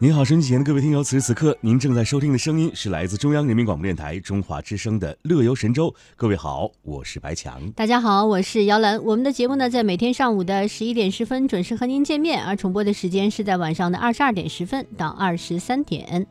您好，收音机前的各位听友，此时此刻您正在收听的声音是来自中央人民广播电台中华之声的《乐游神州》。各位好，我是白强。大家好，我是姚兰。我们的节目呢，在每天上午的十一点十分准时和您见面，而重播的时间是在晚上的二十二点十分到二十三点。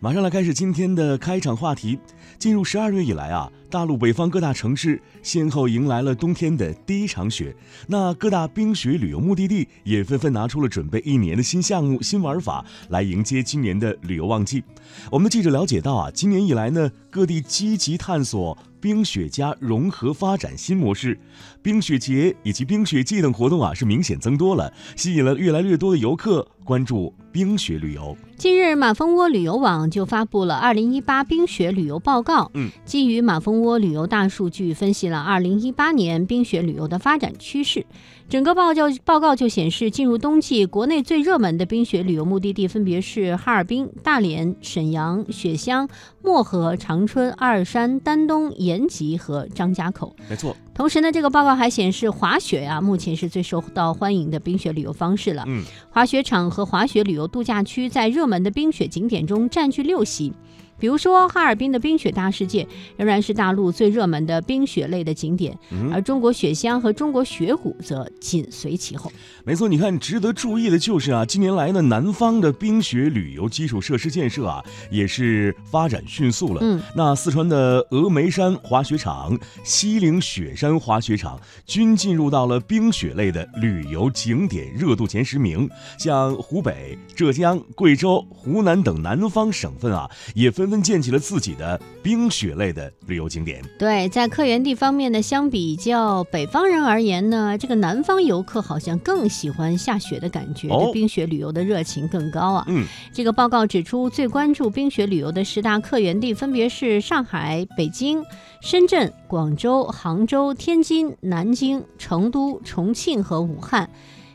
马上来开始今天的开场话题。进入十二月以来啊，大陆北方各大城市先后迎来了冬天的第一场雪，那各大冰雪旅游目的地也纷纷拿出了准备一年的新项目、新玩法来迎接今年的旅游旺季。我们的记者了解到啊，今年以来呢，各地积极探索冰雪加融合发展新模式，冰雪节以及冰雪季等活动啊是明显增多了，吸引了越来越多的游客关注冰雪旅游。近日，马蜂窝旅游网就发布了二零一八冰雪旅游报告。嗯，基于马蜂窝旅游大数据分析了二零一八年冰雪旅游的发展趋势。整个报告报告就显示，进入冬季，国内最热门的冰雪旅游目的地分别是哈尔滨、大连、沈阳、雪乡、漠河、长春、阿尔山、丹东、延吉和张家口。没错。同时呢，这个报告还显示，滑雪呀，目前是最受到欢迎的冰雪旅游方式了。嗯，滑雪场和滑雪旅游度假区在热门的冰雪景点中占据六席。比如说，哈尔滨的冰雪大世界仍然是大陆最热门的冰雪类的景点，而中国雪乡和中国雪谷则紧随其后。没错，你看，值得注意的就是啊，近年来呢，南方的冰雪旅游基础设施建设啊，也是发展迅速了。嗯，那四川的峨眉山滑雪场、西岭雪山滑雪场均进入到了冰雪类的旅游景点热度前十名。像湖北、浙江、贵州、湖南等南方省份啊，也纷纷建起了自己的冰雪类的旅游景点。对，在客源地方面呢，相比较北方人而言呢，这个南方游客好像更。喜欢下雪的感觉，对冰雪旅游的热情更高啊。嗯，这个报告指出，最关注冰雪旅游的十大客源地分别是上海、北京、深圳、广州、杭州、天津、南京、成都、重庆和武汉。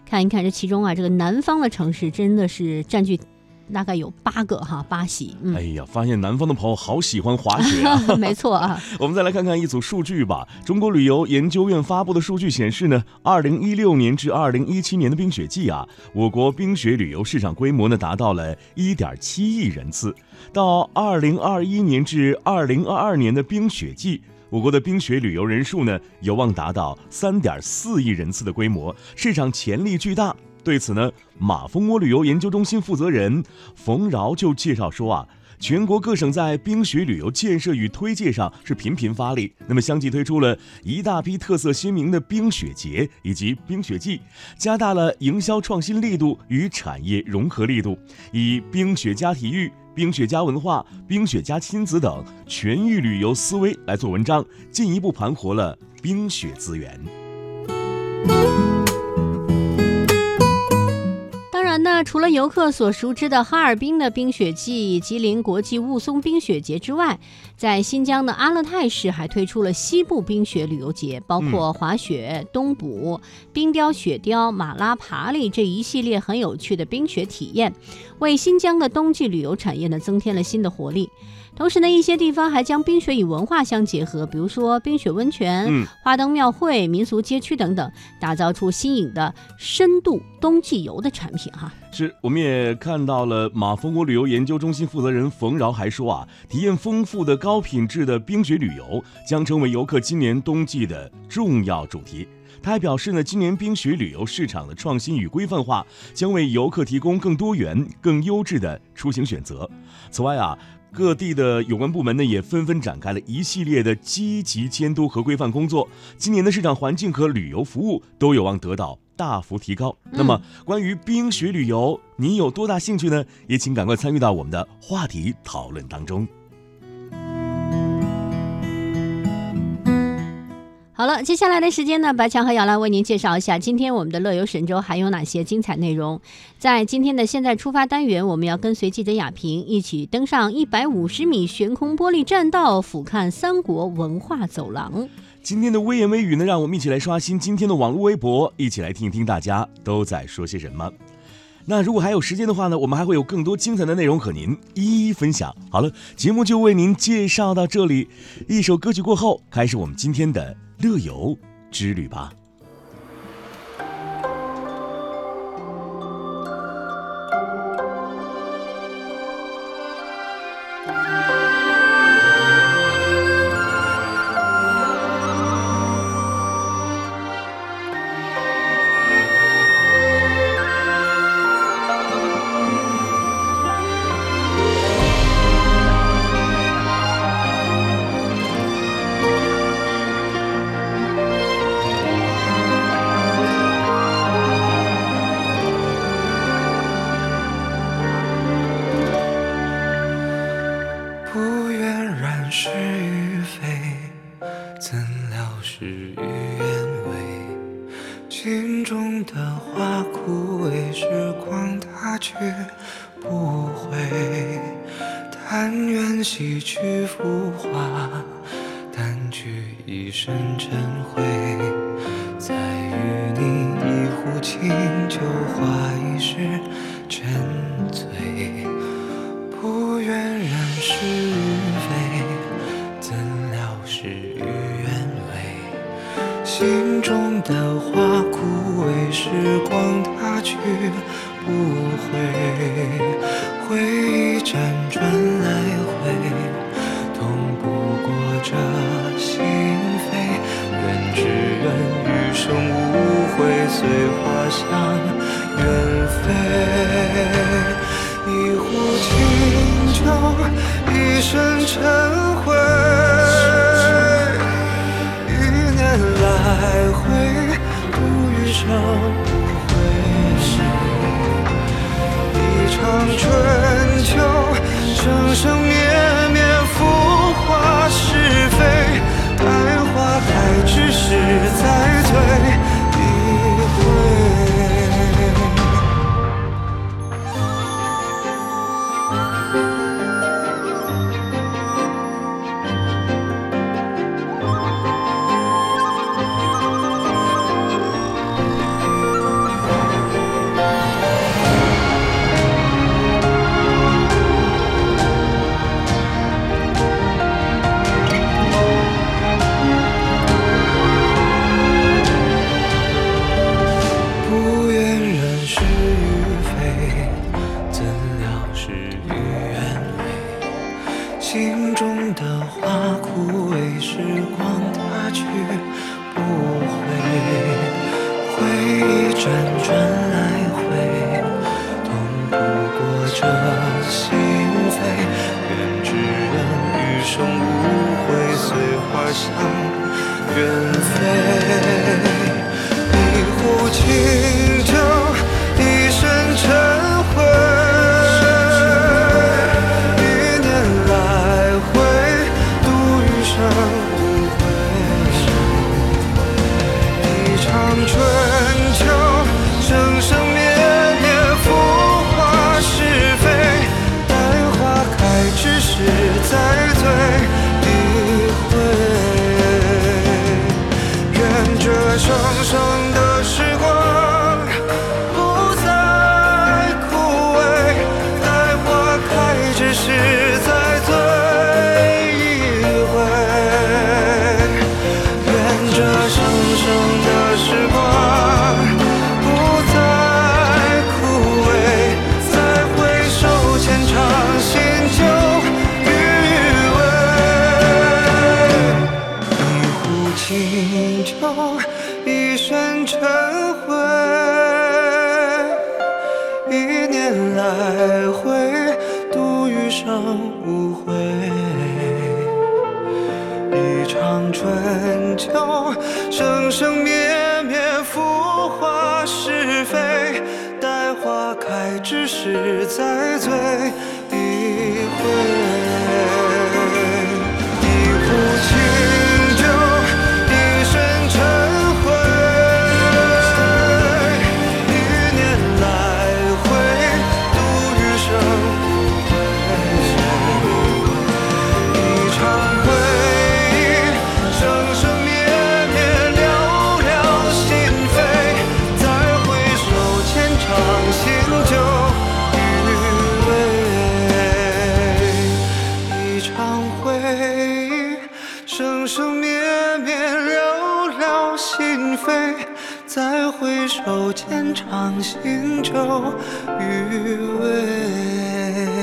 看一看这其中啊，这个南方的城市真的是占据。大概有八个哈，八喜。哎呀，发现南方的朋友好喜欢滑雪啊！没错啊。我们再来看看一组数据吧。中国旅游研究院发布的数据显示呢，二零一六年至二零一七年的冰雪季啊，我国冰雪旅游市场规模呢达到了一点七亿人次。到二零二一年至二零二二年的冰雪季，我国的冰雪旅游人数呢有望达到三点四亿人次的规模，市场潜力巨大。对此呢，马蜂窝旅游研究中心负责人冯饶就介绍说啊，全国各省在冰雪旅游建设与推介上是频频发力，那么相继推出了一大批特色鲜明的冰雪节以及冰雪季，加大了营销创新力度与产业融合力度，以冰雪加体育、冰雪加文化、冰雪加亲子等全域旅游思维来做文章，进一步盘活了冰雪资源。除了游客所熟知的哈尔滨的冰雪季、吉林国际雾凇冰雪节之外，在新疆的阿勒泰市还推出了西部冰雪旅游节，包括滑雪、冬捕、冰雕、雪雕、马拉爬犁这一系列很有趣的冰雪体验，为新疆的冬季旅游产业呢增添了新的活力。同时呢，一些地方还将冰雪与文化相结合，比如说冰雪温泉、花灯庙会、民俗街区等等，打造出新颖的深度冬季游的产品哈。是，我们也看到了马蜂窝旅游研究中心负责人冯饶还说啊，体验丰富的高品质的冰雪旅游将成为游客今年冬季的重要主题。他还表示呢，今年冰雪旅游市场的创新与规范化将为游客提供更多元、更优质的出行选择。此外啊。各地的有关部门呢，也纷纷展开了一系列的积极监督和规范工作。今年的市场环境和旅游服务都有望得到大幅提高。那么，关于冰雪旅游，你有多大兴趣呢？也请赶快参与到我们的话题讨论当中。好了，接下来的时间呢，白强和姚兰为您介绍一下今天我们的乐游神州还有哪些精彩内容。在今天的现在出发单元，我们要跟随记者亚平一起登上一百五十米悬空玻璃栈道，俯瞰三国文化走廊。今天的微言微语呢，让我们一起来刷新今天的网络微博，一起来听一听大家都在说些什么。那如果还有时间的话呢，我们还会有更多精彩的内容和您一一分享。好了，节目就为您介绍到这里，一首歌曲过后，开始我们今天的。乐游之旅吧。的花枯萎，时光它去不回。但愿洗去浮华，淡去一身尘灰，再与你一壶清酒，话一世沉心中的花枯萎，时光它去不回。回忆辗转来回，痛不过这心扉。愿只愿余生无悔，随花香远飞。一壶清酒，一身尘灰。生无悔。一场春秋，生生灭回，度余生无悔。一场春秋，生生灭灭，浮华是非。待花开之时，再醉。愁余味